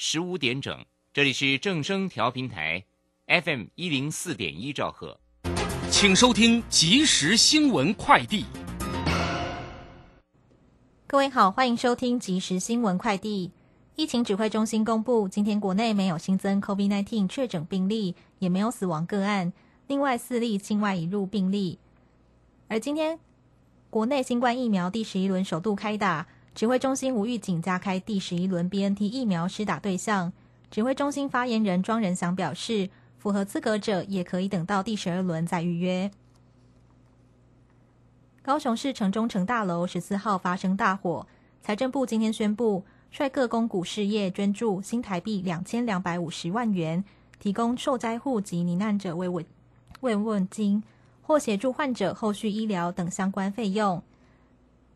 十五点整，这里是正声调频台，FM 一零四点一兆赫，请收听即时新闻快递。各位好，欢迎收听即时新闻快递。疫情指挥中心公布，今天国内没有新增 COVID-19 确诊病例，也没有死亡个案。另外四例境外引入病例。而今天国内新冠疫苗第十一轮首度开打。指挥中心无预警加开第十一轮 BNT 疫苗施打对象。指挥中心发言人庄仁祥表示，符合资格者也可以等到第十二轮再预约。高雄市城中城大楼十四号发生大火，财政部今天宣布，率各公股事业捐助新台币两千两百五十万元，提供受灾户及罹难者慰问慰问金，或协助患者后续医疗等相关费用。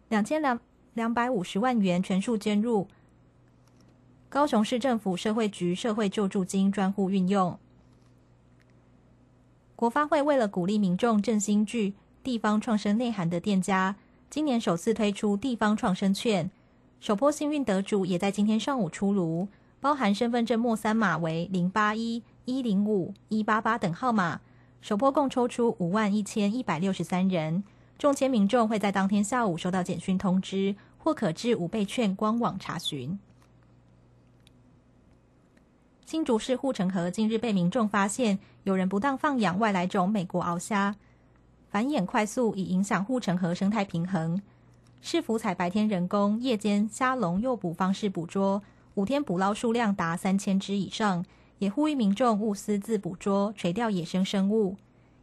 两千两。两百五十万元全数捐入高雄市政府社会局社会救助金专户运用。国发会为了鼓励民众振兴具地方创生内涵的店家，今年首次推出地方创生券，首波幸运得主也在今天上午出炉，包含身份证末三码为零八一一零五一八八等号码，首波共抽出五万一千一百六十三人。中签民众会在当天下午收到简讯通知，或可至五倍券官网查询。新竹市护城河近日被民众发现有人不当放养外来种美国鳌虾，繁衍快速，已影响护城河生态平衡。市府采白天人工、夜间虾笼诱捕方式捕捉，五天捕捞数量达三千只以上，也呼吁民众勿私自捕捉、垂钓野生生物。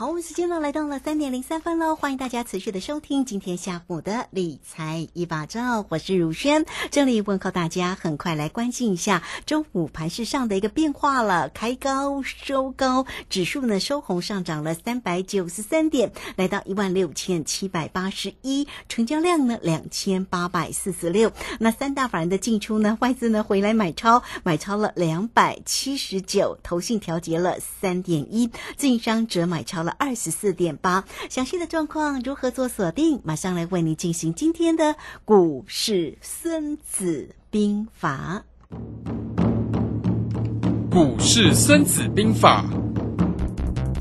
好，我们时间呢来到了三点零三分喽，欢迎大家持续的收听今天下午的理财一把照，我是如轩，这里问候大家，很快来关心一下周五盘市上的一个变化了，开高收高，指数呢收红上涨了三百九十三点，来到一万六千七百八十一，成交量呢两千八百四十六，那三大法人的进出呢，外资呢回来买超，买超了两百七十九，投信调节了三点一，自商则买超了。二十四点八，详细的状况如何做锁定？马上来为你进行今天的股市孙子兵法。股市孙子兵法，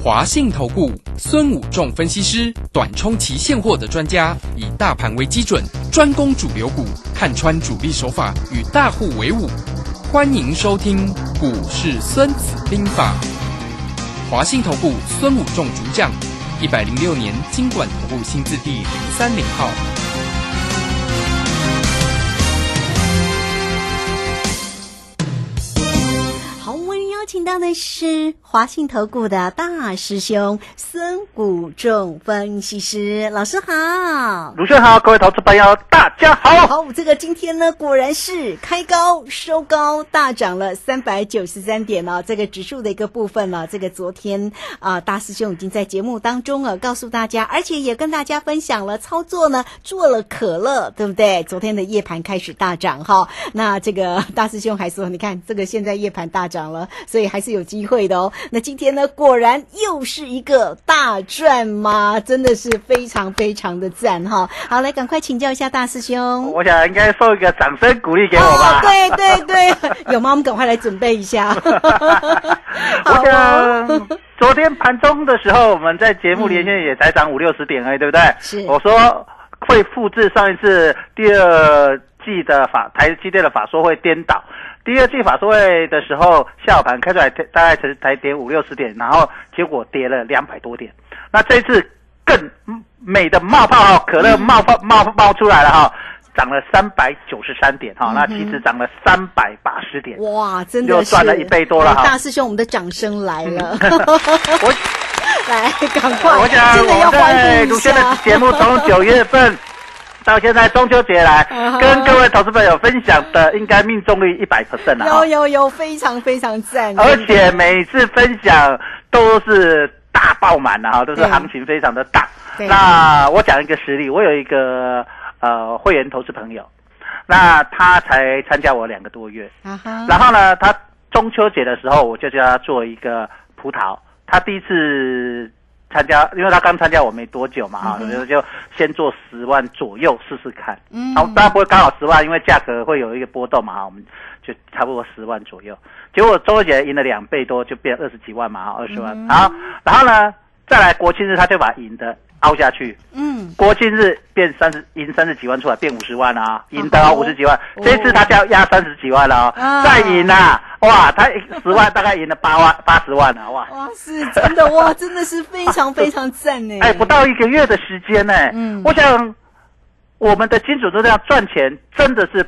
华信投顾孙武仲分析师，短冲期现货的专家，以大盘为基准，专攻主流股，看穿主力手法，与大户为伍。欢迎收听股市孙子兵法。华信投顾孙武仲主将，一百零六年金管投顾新字第零三零号。请到的是华信投顾的大师兄孙谷仲分析师老师好。卢轩好，各位投资朋友，大家好。好，这个今天呢，果然是开高收高，大涨了三百九十三点哦。这个指数的一个部分呢，这个昨天啊、大师兄已经在节目当中啊告诉大家，而且也跟大家分享了操作呢，做了可乐，对不对？昨天的夜盘开始大涨哈，那这个大师兄还说，你看这个现在夜盘大涨了，所以还是有机会的哦。那今天呢，果然又是一个大赚嘛，真的是非常非常的赞哈。好，来赶快请教一下大师兄。我想应该送一个掌声鼓励给我吧。哦，对对对，有吗？我们赶快来准备一下。我想昨天盘中的时候，我们在节目连线也才涨五六十点而已，对不对？是我说会复制上一次第二季的法台积电的法说会颠倒。第二季法说会的时候，下午盘开出来大概才才跌五六十点，然后结果跌了两百多点。那这一次更美的冒泡哈，可乐冒泡冒冒出来了哈，涨了三百九十三点哈，那其实涨了三百八十点。哇，真的又赚了一倍多了哈哎大师兄，我们的掌声来了，我来，赶快，我想真的要我在欢迎一鲁轩的下。节目从九月份到现在中秋节来跟各位投资朋友分享的，应该命中率一百 percent 了有。有有，非常非常赞，而且每次分享都是大爆满的哈，都是行情非常的大。那我讲一个实例，我有一个呃会员投资朋友，那他才参加我两个多月，然后呢，他中秋节的时候，我就叫他做一个葡萄。他第一次参加，因为他刚参加我没多久嘛，哈、就就先做十万左右试试看。嗯然后当然不会刚好十万，因为价格会有一个波动嘛，哈，我们就差不多十万左右。结果中秋节赢了两倍多，就变二十几万嘛，哈，二十万。嗯好，然后呢，再来国庆日他就把赢的凹下去，嗯，国庆日变三十赢三十几万出来，变五十万啊，赢得哦五十几万。哦这次他就要压三十几万了哦，啊再赢啊，哇，他十万大概赢了八万八十万了，哇，哇，是真的哇，真的是非常 非常赞呢。哎，不到一个月的时间呢，嗯我想我们的金主都这样赚钱，真的是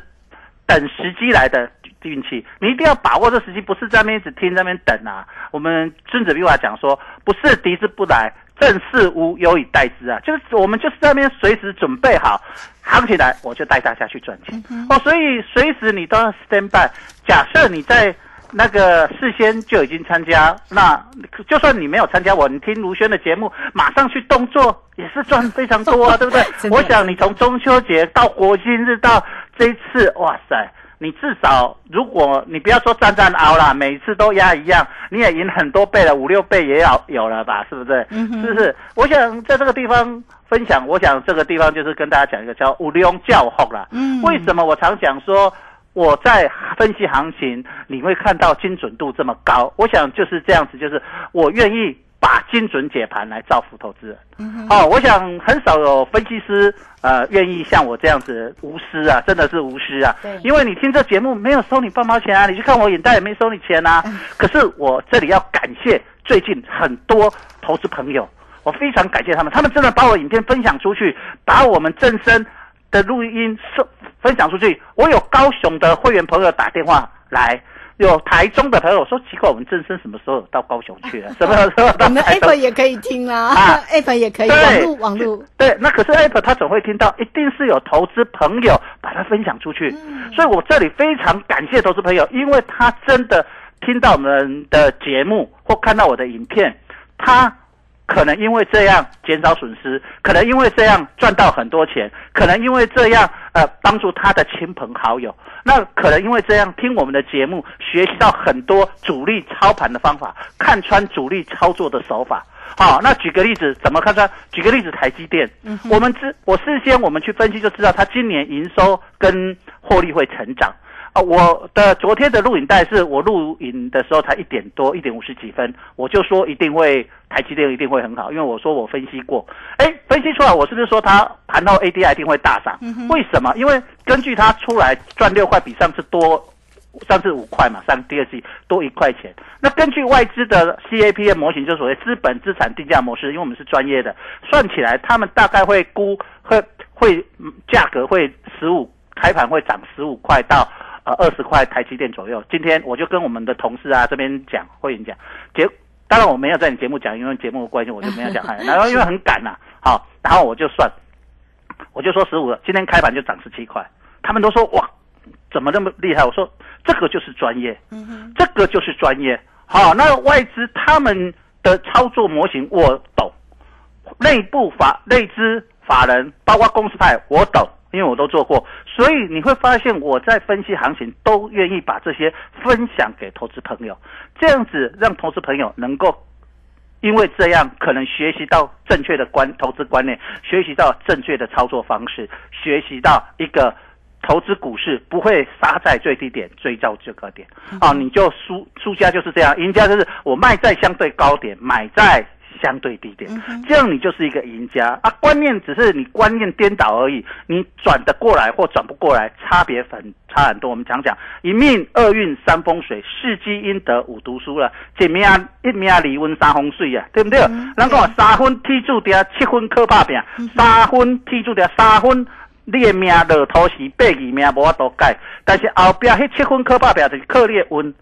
等时机来的运气，你一定要把握这时机，不是在那边一直听在那边等啊。我们孙子兵法讲说，不是敌之不来，正是无有以待之啊，就是我们就是在那边随时准备好，行起来我就带大家去赚钱、哦，所以随时你都要 stand by。假设你在那个事先就已经参加，那就算你没有参加我，你听卢轩的节目，马上去动作也是赚非常多啊，对不对我想你从中秋节到国庆日到这一次，哇塞！你至少，如果你不要说战战熬啦，每次都压一样，你也赢很多倍了，五六倍也要有了吧？是不是？嗯是不是？我想在这个地方分享，我想这个地方就是跟大家讲一个叫五龙教后啦。嗯为什么我常讲说我在分析行情，你会看到精准度这么高？我想就是这样子，就是我愿意把精准解盘来造福投资人。嗯哦，我想很少有分析师呃愿意像我这样子无私啊，真的是无私啊对。因为你听这节目没有收你半毛钱啊，你去看我眼袋也没收你钱啊。嗯可是我这里要感谢最近很多投资朋友，我非常感谢他们，他们真的把我影片分享出去，把我们正声的录音送分享出去。我有高雄的会员朋友打电话来。有台中的朋友说奇怪，我们正声什么时候有到高雄去了？什么时候到 我们 App 也可以听啦啊，App 也可以，对网络网络，对，那可是 App 他总会听到，一定是有投资朋友把它分享出去，嗯。所以我这里非常感谢投资朋友，因为他真的听到我们的节目或看到我的影片，他可能因为这样减少损失，可能因为这样赚到很多钱，可能因为这样呃帮助他的亲朋好友，那可能因为这样听我们的节目，学习到很多主力操盘的方法，看穿主力操作的手法。好，那举个例子，怎么看穿？举个例子，台积电，我们知我事先我们去分析就知道，它今年营收跟获利会成长。啊，我的昨天的录影带是我录影的时候才一点多，一点五十几分，我就说一定会台积电一定会很好，因为我说我分析过，哎，分析出来我是不是说它盘后 ADI 一定会大涨？为什么？因为根据它出来赚六块，比上次多。上次五块嘛，上第二季多一块钱。那根据外资的 CAPM 模型，就所谓资本资产定价模式，因为我们是专业的，算起来他们大概会估会会嗯价格会十五开盘会涨十五块到呃二十块台积电左右。今天我就跟我们的同事啊这边讲，会员讲，结当然我没有在你节目讲，因为节目关系我就没有讲。然后因为很赶呐、好，然后我就算，我就说十五，今天开盘就涨十七块，他们都说哇，怎么那么厉害？我说这个就是专业，这个就是专业。好，那外资他们的操作模型我懂，内部法内资法人，包括公司派我懂，因为我都做过，所以你会发现我在分析行情都愿意把这些分享给投资朋友，这样子让投资朋友能够。因为这样可能学习到正确的观投资观念，学习到正确的操作方式，学习到一个投资股市不会杀在最低点追到这个点。啊，你就输输家就是这样，赢家就是我卖在相对高点，买在相对低点，这样你就是一个赢家啊。观念只是你观念颠倒而已，你转得过来或转不过来，差别很差很多。我们讲讲一命二运三风水，四积阴德五读书了，一命一命离温三风水啊，对不对？人讲三分天注定，七分靠打拼，三分天注定，三分。你的命落土是八字命无法度改，但是后壁迄七分靠打拼就是靠你的运，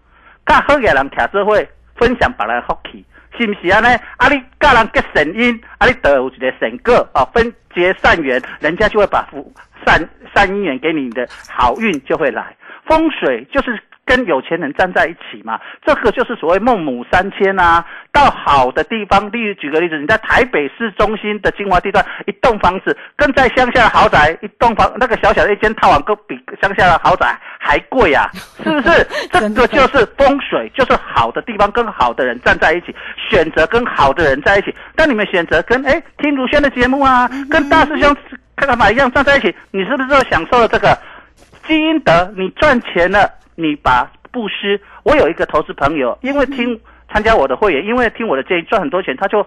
甲好嘅人徛做伙分享别人的福气。是不是啊？呢？啊，你甲人结善因，啊，你得有一个善果啊，分结善缘，人家就会把福善善因缘给你的好运就会来。风水就是跟有钱人站在一起嘛，这个就是所谓孟母三迁啊。到好的地方，例如举个例子，你在台北市中心的精华地段，一栋房子跟在乡下的豪宅一栋房，那个小小的一间套房，都比乡下的豪宅还贵啊，是不是？这个就是风水，就是好的地方跟好的人站在一起，选择跟好的人在一起。当你们选择跟哎听如轩的节目啊，跟大师兄看看法一样站在一起，你是不是就享受了这个基因德？你赚钱了，你把布施。我有一个投资朋友，因为听参加我的会员，因为听我的建议赚很多钱，他就。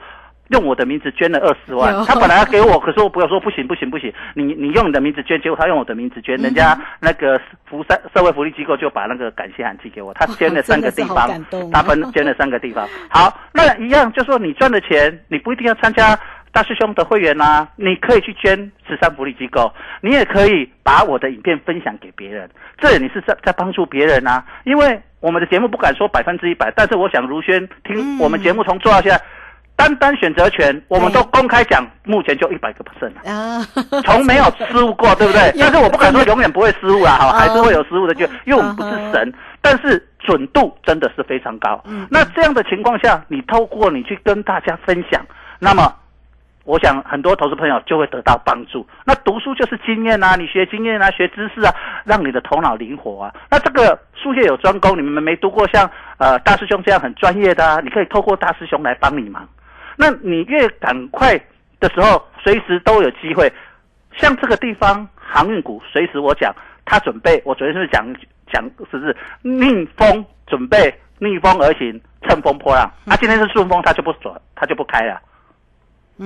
用我的名字捐了二十万，他本来要给我，可是我不要说不行不行不行，你你用你的名字捐，结果他用我的名字捐，人家那个福山社会福利机构就把那个感谢函寄给我，他捐了三个地方，他分捐了三个地方。好，那一样就说你赚的钱，你不一定要参加大师兄的会员呐、你可以去捐慈善福利机构，你也可以把我的影片分享给别人，这你是在在帮助别人啊、因为我们的节目不敢说百分之一百，但是我想如轩听我们节目从做到现在。单单选择权，我们都公开讲，目前就一百个 percent 从没有失误过，对不对？但是我不敢说永远不会失误啊，哈，还是会有失误的，就因为我们不是神，但是准度真的是非常高。那这样的情况下，你透过你去跟大家分享，那么我想很多投资朋友就会得到帮助。那读书就是经验啊，你学经验啊，学知识啊，让你的头脑灵活啊。那这个术业有专攻，你们没读过像呃大师兄这样很专业的啊，你可以透过大师兄来帮你忙。那你越赶快的时候，随时都有机会。像这个地方航运股，随时我讲，他准备，我昨天是不是讲讲是不是逆风准备逆风而行，乘风破浪？啊，今天是顺风，他就不转，他就不开了。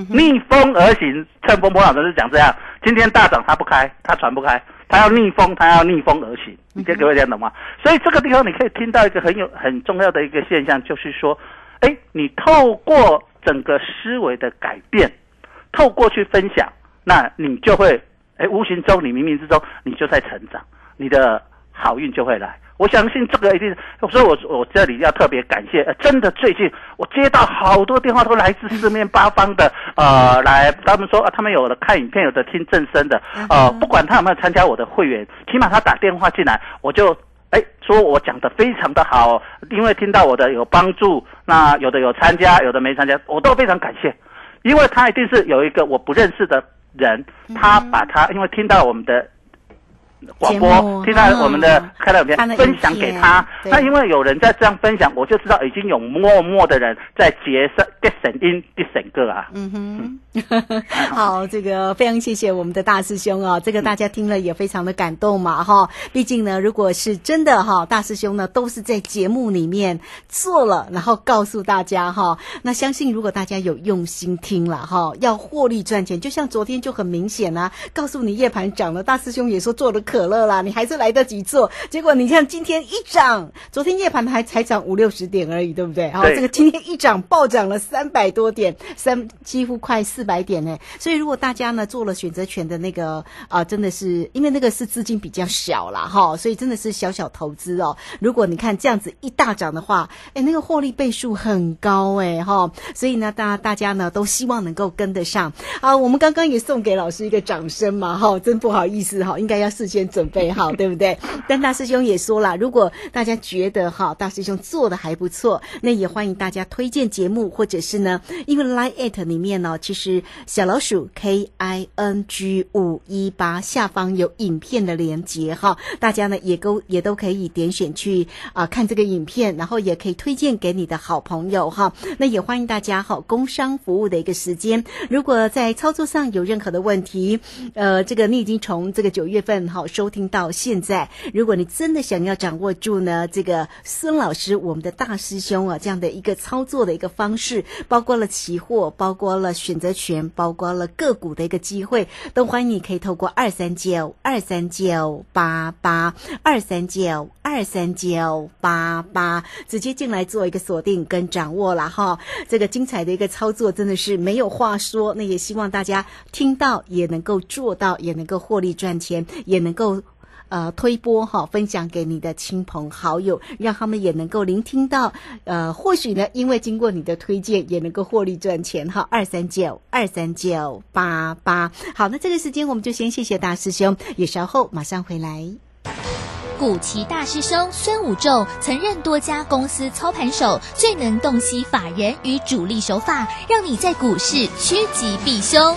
逆风而行，乘风破浪，就是讲这样。今天大涨，它不开，它传不开，它要逆风，它要逆风而行。你这各位听懂吗？所以这个地方你可以听到一个很有很重要的一个现象，就是说，哎，你透过整个思维的改变，透过去分享，那你就会，哎，无形中你冥冥之中你就在成长，你的好运就会来。我相信这个一定，所以我我这里要特别感谢，呃，真的最近我接到好多电话，都来自四面八方的，呃，来他们说啊，他们有的看影片，有的听正声的，呃，不管他有没有参加我的会员，起码他打电话进来，我就哎说我讲的非常的好，因为听到我的有帮助，那有的有参加，有的没参加，我都非常感谢，因为他一定是有一个我不认识的人，他把他因为听到我们的。广播听到我们的嗯开了影片分享给他，那因为有人在这样分享，我就知道已经有默默的人在结善结神因结神个啊。嗯哼，好，这个非常谢谢我们的大师兄哦，这个大家听了也非常的感动嘛哈。毕竟呢，如果是真的哈，大师兄呢都是在节目里面做了，然后告诉大家哈。那相信如果大家有用心听了哈，要获利赚钱，就像昨天就很明显啊，告诉你夜盘涨了，大师兄也说做的可乐啦，你还是来得及做。结果你看今天一涨，昨天夜盘还才涨五六十点而已，对不对？好，对这个今天一涨暴涨了三百多点，三几乎快四百点呢。所以如果大家呢做了选择权的那个啊、真的是因为那个是资金比较小啦，哈，所以真的是小小投资哦。如果你看这样子一大涨的话，哎，那个获利倍数很高哎哈，所以呢，大大家呢都希望能够跟得上啊。我们刚刚也送给老师一个掌声嘛，哈，真不好意思哈，应该要事先准备好，对不对？但大师兄也说了，如果大家觉得哈大师兄做的还不错，那也欢迎大家推荐节目，或者是呢，因为 Line at 里面呢，其实小老鼠 K I N G 五一八下方有影片的连接哈，大家呢也都也都可以点选去啊、看这个影片，然后也可以推荐给你的好朋友哈。那也欢迎大家哈，工商服务的一个时间，如果在操作上有任何的问题，呃，这个你已经从这个九月份哈收听到现在，如果你真的想要掌握住呢，这个孙老师我们的大师兄啊这样的一个操作的一个方式，包括了期货，包括了选择权，包括了个股的一个机会，都欢迎你可以透过二三九二三九八八二三九二三九八八直接进来做一个锁定跟掌握了哈。这个精彩的一个操作真的是没有话说，那也希望大家听到也能够做到，也能够获利赚钱，也能够。呃，推播哈，分享给你的亲朋好友，让他们也能够聆听到。呃，或许呢，因为经过你的推荐，也能够获利赚钱哈。二三九二三九八八，好，那这个时间我们就先谢谢大师兄，也稍后马上回来。古奇大师兄孙武仲曾任多家公司操盘手，最能洞悉法人与主力手法，让你在股市趋吉避凶。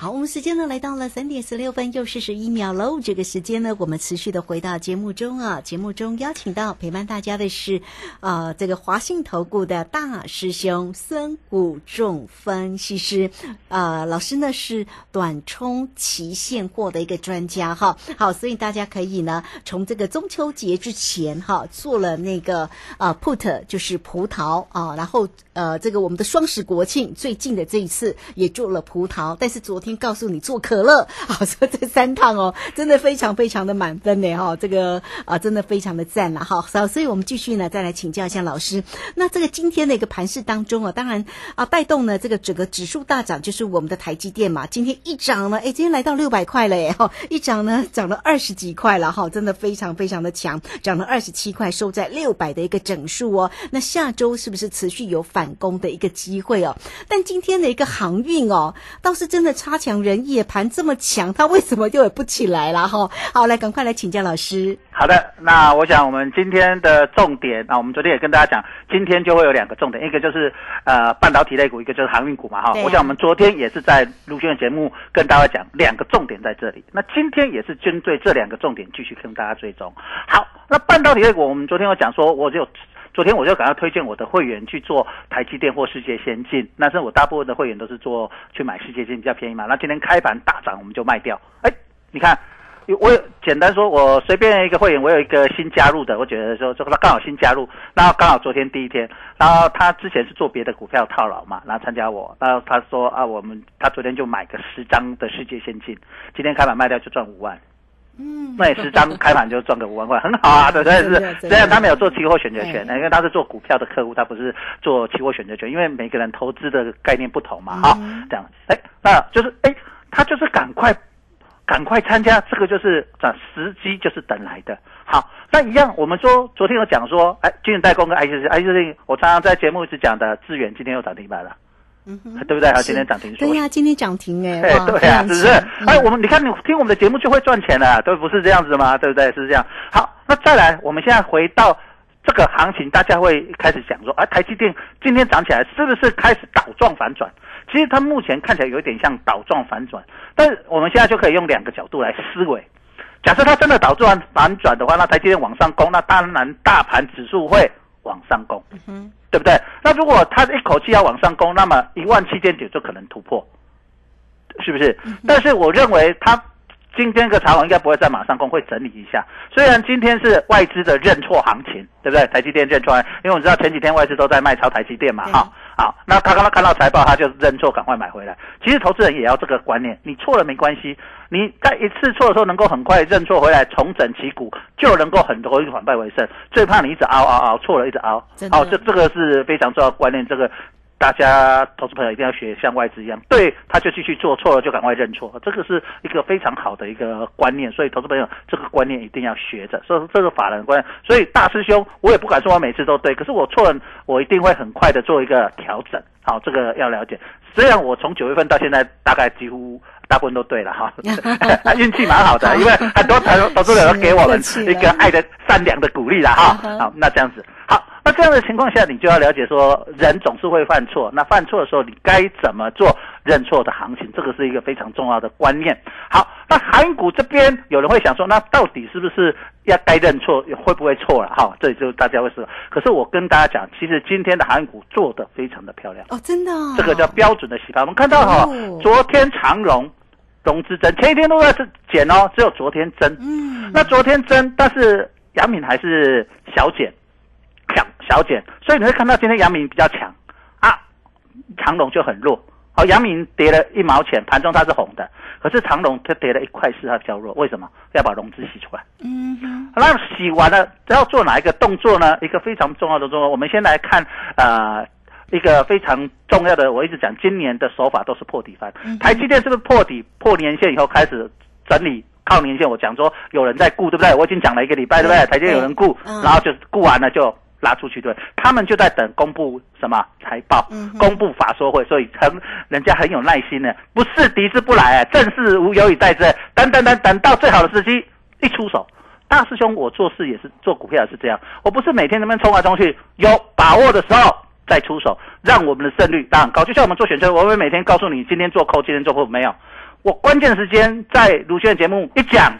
好，我们时间呢来到了三点十六分又四十一秒喽。这个时间呢，我们持续的回到节目中啊。节目中邀请到陪伴大家的是，呃，这个华信投顾的大师兄孙谷仲分析师，呃，老师呢是短冲期现货的一个专家哈。好，所以大家可以呢从这个中秋节之前哈做了那个呃 put 就是葡萄啊，然后呃这个我们的双十国庆最近的这一次也做了葡萄，但是昨天告诉你做可乐，好说这三趟哦，真的非常非常的满分呢哈，这个啊真的非常的赞了哈，好，所以我们继续呢再来请教一下老师，那这个今天的一个盘市当中啊，当然啊带动呢这个整个指数大涨就是我们的台积电嘛，今天一涨呢，哎，今天来到六百块了耶哈，一涨呢涨了二十几块了哈，真的非常非常的强，涨了二十七块，收在六百的一个整数哦，那下周是不是持续有反攻的一个机会哦？但今天的一个航运哦，倒是真的差强人意，盘这么强，它为什么就也不起来了哈？好，来赶快来请教老师。好的，那我想我们今天的重点啊，我们昨天也跟大家讲，今天就会有两个重点，一个就是呃半导体类股，一个就是航运股嘛哈。啊我想我们昨天也是在陆轩的节目跟大家讲两个重点在这里，那今天也是针对这两个重点继续跟大家追踪。好，那半导体类股，我们昨天有讲说，我就。昨天我就赶快推荐我的会员去做台积电或世界先进，那是我大部分的会员都是做去买世界先进比较便宜嘛。那今天开盘大涨，我们就卖掉。哎，你看我有简单说，我随便一个会员，我有一个新加入的，我觉得说，说他刚好新加入，然后刚好昨天第一天，然后他之前是做别的股票套牢嘛，然后参加我，然后他说啊，我们他昨天就买个十张的世界先进，今天开盘卖掉就赚五万。嗯，那你十张开盘就赚个五万块，很好啊，对不对？是，虽然他没有做期货选择权，哎。因为他是做股票的客户，他不是做期货选择权，因为每个人投资的概念不同嘛，好、嗯这样，哎，那就是哎，他就是赶快赶快参加，这个就是这时机就是等来的。好，那一样，我们说昨天有讲说，哎，金融代工跟 ICC，ICC 我常常在节目一直讲的资源，今天又涨停板了，对不对？还有是今天涨停说对呀、今天涨停哎，哎，哇对啊，是不是？哎，嗯我们你看，你听我们的节目就会赚钱了，都不是这样子吗？对不对？是这样。好，那再来，我们现在回到这个行情，大家会开始想说，啊，台积电今天涨起来，是不是开始倒状反转？其实它目前看起来有一点像倒状反转，但是我们现在就可以用两个角度来思维。假设它真的导致完反转的话，那台积电往上攻，那当然大盘指数会往上攻，嗯对不对？那如果它一口气要往上攻，那么一万七千九就可能突破，是不是？但是我认为它今天这个长虹应该不会再马上攻，会整理一下。虽然今天是外资的认错行情，对不对？台积电认错，因为我知道前几天外资都在卖超台积电嘛，对哈。好，那他刚刚看到财报，他就认错，赶快买回来。其实投资人也要这个观念，你错了没关系，你在一次错的时候能够很快认错回来，重整旗鼓，就能够很容易反败为胜。最怕你一直熬熬熬错了，一直熬真。的好，这这个是非常重要的观念，这个。大家投资朋友一定要学像外资一样，对，他就继续做错了就赶快认错，这个是一个非常好的一个观念，所以投资朋友这个观念一定要学着，所以这是法人观念。所以大师兄，我也不敢说我每次都对，可是我错了，我一定会很快的做一个调整。好，这个要了解。虽然我从九月份到现在，大概几乎大部分都对了哈，运气蛮好的，因为很多投投资者都给我们一个爱的善良的鼓励了哈。好，那这样子好。那这样的情况下，你就要了解说，人总是会犯错。那犯错的时候，你该怎么做认错的行情？这个是一个非常重要的观念。好，那韩股这边有人会想说，那到底是不是要该认错，会不会错了？哈，这里就大家会说。可是我跟大家讲，其实今天的韩股做的非常的漂亮。哦，真的、哦，这个叫标准的洗盘。我们看到哈、哦昨天长荣。融资增，前一天都在减哦，只有昨天增。嗯，那昨天增，但是杨敏还是小减，强小减，所以你会看到今天阳明比较强啊，长隆就很弱。好，阳明跌了一毛钱，盘中它是红的，可是长隆它跌了一块四，它比较弱。为什么？要把融资洗出来。嗯哼，那洗完了要做哪一个动作呢？一个非常重要的动作，我们先来看呃一个非常重要的，我一直讲今年的手法都是破底翻。台积电是不是破底破年线以后开始整理？靠年线，我讲说有人在顾，对不对？我已经讲了一个礼拜，对不对？台积电有人顾，嗯然后就顾完了就拉出去，对。他们就在等公布什么财报，嗯公布法说会，所以很人家很有耐心的，不是敌之不来，正是无有以待之。等等等等到最好的时机一出手，大师兄，我做事也是做股票也是这样，我不是每天那边冲来冲去，有把握的时候再出手，让我们的胜率当然高。就像我们做选择，我会每天告诉你今天做扣，今天做扣没有。我关键时间在卢轩的节目一讲，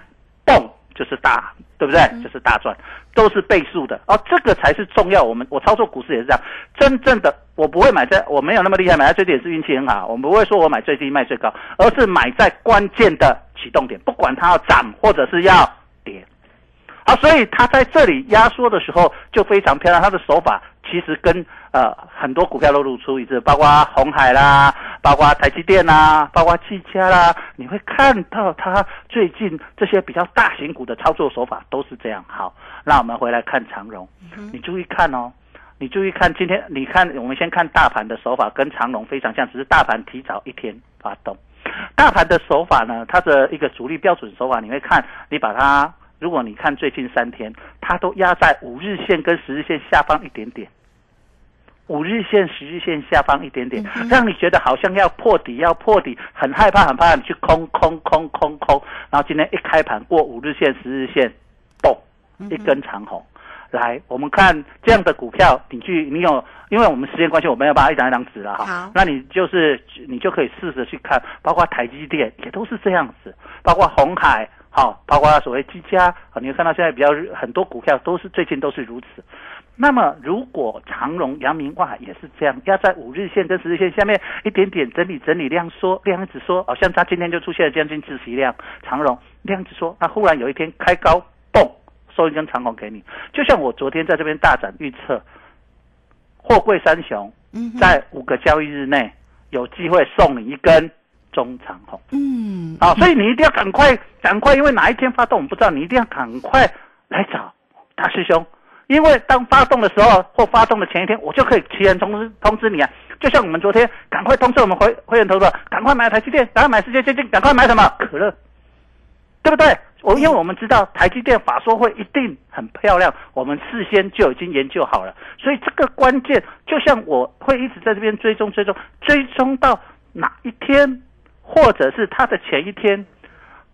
嘣就是大，对不对？就是大赚，都是倍数的哦，这个才是重要。我们我操作股市也是这样，真正的我不会买在，我没有那么厉害，买在最低也是运气很好。我们不会说我买最低卖最高，而是买在关键的启动点，不管它要涨或者是要跌。好，所以它在这里压缩的时候就非常漂亮，它的手法其实跟呃很多股票都露出一致，包括红海啦，包括台积电啦，包括技嘉啦，你会看到它最近这些比较大型股的操作手法都是这样。好，那我们回来看长荣，你注意看哦。你注意看，今天你看，我们先看大盘的手法跟长荣非常像，只是大盘提早一天发动。大盘的手法呢，它的一个主力标准手法，你会看，你把它，如果你看最近三天，它都压在五日线跟十日线下方一点点，五日线、十日线下方一点点，让你觉得好像要破底，要破底，很害怕，很怕你去空空空空空，然后今天一开盘过五日线、十日线，嘣，一根长红。来，我们看这样的股票，你去，你有，因为我们时间关系，我没有办法一张一张指了哈。好那你就是你就可以试着去看，包括台积电也都是这样子，包括红海，好，包括所谓技嘉，啊，你会看到现在比较很多股票都是最近都是如此。那么，如果长荣、阳明哇也是这样，压在五日线跟十日线下面一点点整理整理量缩，量一直缩，好、像它今天就出现了将近窒息量，长荣量一直缩，那忽然有一天开高，嘣，收一根长红给你，就像我昨天在这边大展预测，货柜三雄，在五个交易日内有机会送你一根中长红。嗯，好，所以你一定要赶快，赶快，因为哪一天发动我们不知道，你一定要赶快来找大师兄，因为当发动的时候或发动的前一天，我就可以提前通知通知你啊。就像我们昨天赶快通知我们会会员投资，赶快买台积电，赶快买世界先进，赶快买什么可乐，对不对？我因为我们知道台积电法说会一定很漂亮，我们事先就已经研究好了，所以这个关键就像我会一直在这边追踪追踪追踪到哪一天，或者是它的前一天，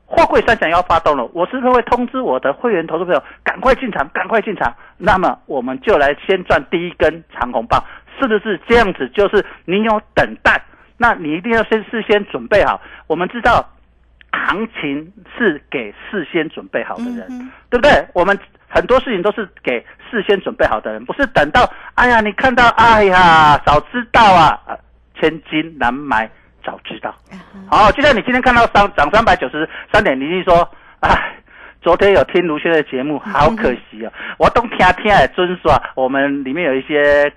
货柜三想要发动了，我是不是会通知我的会员投资朋友赶快进场，赶快进场？那么我们就来先赚第一根长红棒，是不是这样子？就是你有等待，那你一定要先事先准备好。我们知道行情是给事先准备好的人，嗯对不对？我们很多事情都是给事先准备好的人，不是等到哎呀，你看到哎呀，早知道啊，千金难买早知道。好、就像你今天看到三涨三百九十三点零一，说，哎，昨天有听卢轩的节目，好可惜哦，我都听听的尊说，我们里面有一些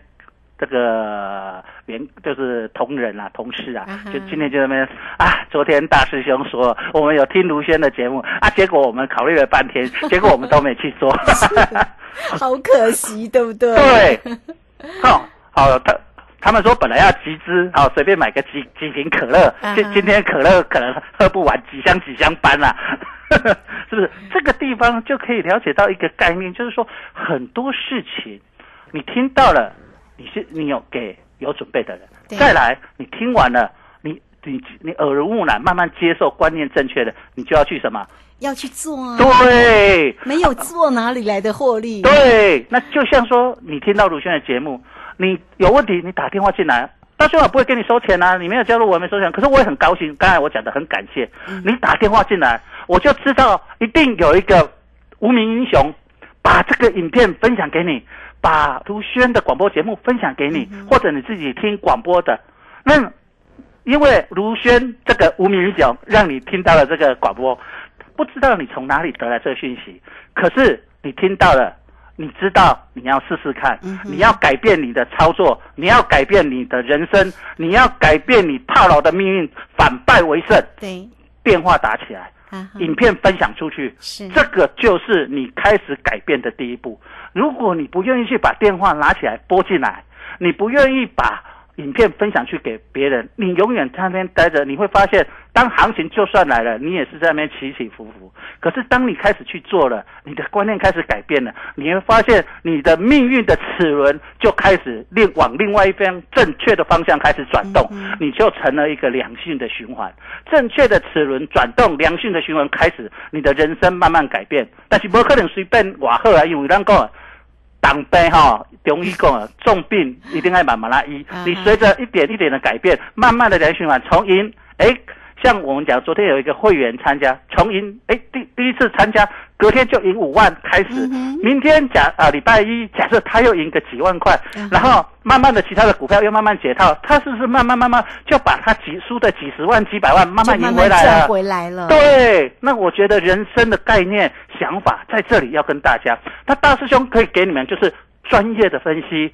这个员就是同仁啊、同事啊，就今天就在那边啊，昨天大师兄说我们有听卢轩的节目啊，结果我们考虑了半天，结果我们都没去做。好可惜，对不对？对，好、好，他他们说本来要集资，好、随便买个几几瓶可乐，今、今天可乐可能喝不完，几箱几箱搬啦、是不是？这个地方就可以了解到一个概念，就是说很多事情你听到了，你是你有给有准备的人，再来你听完了，你你你耳濡目染，慢慢接受观念正确的，你就要去什么？要去做啊。对，没有做哪里来的获利？对，那就像说你听到鲁轩的节目，你有问题你打电话进来，大兄我不会跟你收钱啊，你没有加入我也没收钱，可是我也很高兴，刚才我讲的很感谢，你打电话进来，我就知道一定有一个无名英雄把这个影片分享给你，把卢轩的广播节目分享给你，或者你自己听广播的，那因为卢轩这个无名英雄让你听到了这个广播，不知道你从哪里得来这个讯息，可是你听到了，你知道你要试试看，你要改变你的操作，你要改变你的人生，你要改变你套牢的命运，反败为胜。对，电话打起来，影片分享出去，是这个就是你开始改变的第一步。如果你不愿意去把电话拿起来拨进来，你不愿意把影片分享去给别人，你永远在那边待着，你会发现，当行情就算来了，你也是在那边起起伏伏。可是当你开始去做了，你的观念开始改变了，你会发现你的命运的齿轮就开始另往另外一边正确的方向开始转动，你就成了一个良性的循环。正确的齿轮转动，良性的循环开始，你的人生慢慢改变。但是不可能随便外好啊，因为咱讲。党杯哈，中医讲啊，重病一定要慢慢来医。你随着一点一点的改变，慢慢的良性循环，从赢，哎，像我们讲，昨天有一个会员参加，从赢，哎，第第一次参加，隔天就赢五万开始，明天假啊礼拜一，假设他又赢个几万块，然后慢慢的其他的股票又慢慢解套，他是不是慢慢慢慢就把他几输的几十万、几百万慢慢赢回来了。对，那我觉得人生的概念、想法在这里要跟大家。那大师兄可以给你们就是专业的分析，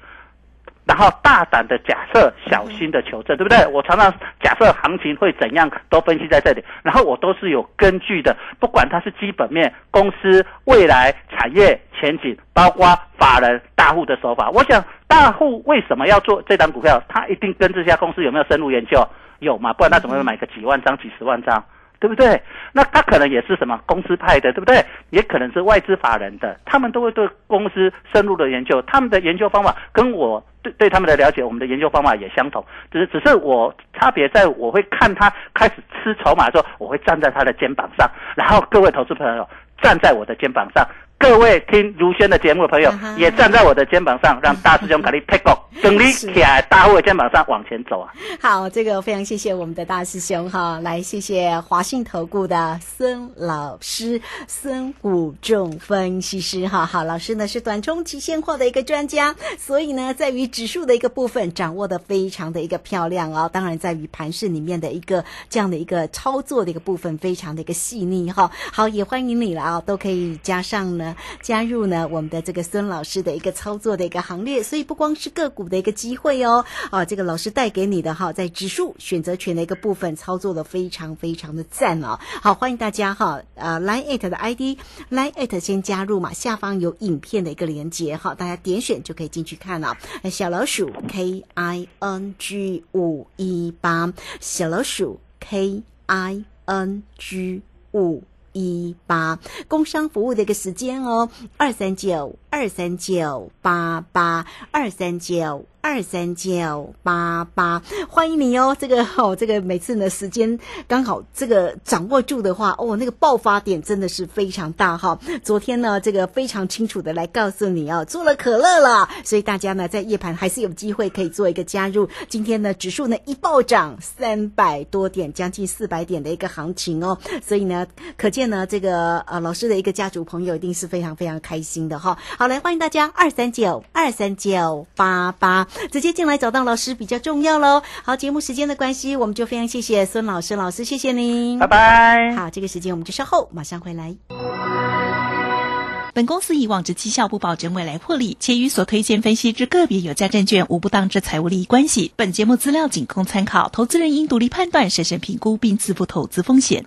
然后大胆的假设，小心的求证，对不对？我常常假设行情会怎样，都分析在这里，然后我都是有根据的，不管它是基本面、公司未来产业前景，包括法人大户的手法。我想大户为什么要做这档股票？他一定跟这家公司有没有深入研究？有嘛？不然他怎么会买个几万张、几十万张？对不对？那他可能也是什么公司派的，对不对？也可能是外资法人的，他们都会对公司深入的研究，他们的研究方法跟我对对他们的了解，我们的研究方法也相同，只是只是我差别在我会看他开始吃筹码的时候，我会站在他的肩膀上，然后各位投资朋友站在我的肩膀上。各位听如轩的节目的朋友，也站在我的肩膀上，让大师兄给你 take off，跟你起来大户的肩膀上往前走啊！好，这个非常谢谢我们的大师兄哈，来谢谢华信投顾的孙老师，孙武仲分析师哈。好，老师呢是短冲期现货的一个专家，所以呢，在于指数的一个部分掌握的非常的一个漂亮哦。当然，在于盘市里面的一个这样的一个操作的一个部分，非常的一个细腻哈。好，也欢迎你了啊，都可以加上呢，加入呢我们的这个孙老师的一个操作的一个行列。所以不光是个股的一个机会哦，啊，这个老师带给你的哈，在指数选择权的一个部分操作的非常非常的赞哦。好，欢迎大家哈，呃，Line at 的 ID Line at 先加入嘛，下方有影片的一个连接哈，大家点选就可以进去看了。小老鼠 K I N G 五一八，小老鼠 K I N G 五。一八。工商服务的一个时间哦，二三九二三九八八二三九二三九八八，欢迎你哦。这个哦，这个每次呢时间刚好这个掌握住的话，哦，那个爆发点真的是非常大哈。昨天呢，这个非常清楚的来告诉你哦，做了可乐了，所以大家呢在夜盘还是有机会可以做一个加入。今天呢指数呢一暴涨三百多点，将近四百点的一个行情哦，所以呢可见呢这个呃老师的一个家族朋友一定是非常非常开心的哈。好，来欢迎大家二三九二三九八八直接进来找到老师比较重要喽。好，节目时间的关系，我们就非常谢谢孙老师，老师谢谢您，拜拜。好，这个时间我们就稍后马上回来。本公司以往之绩效不保证未来获利，且与所推荐分析之个别有价证券无不当之财务利益关系。本节目资料仅供参考，投资人应独立判断、审慎评估并自负投资风险。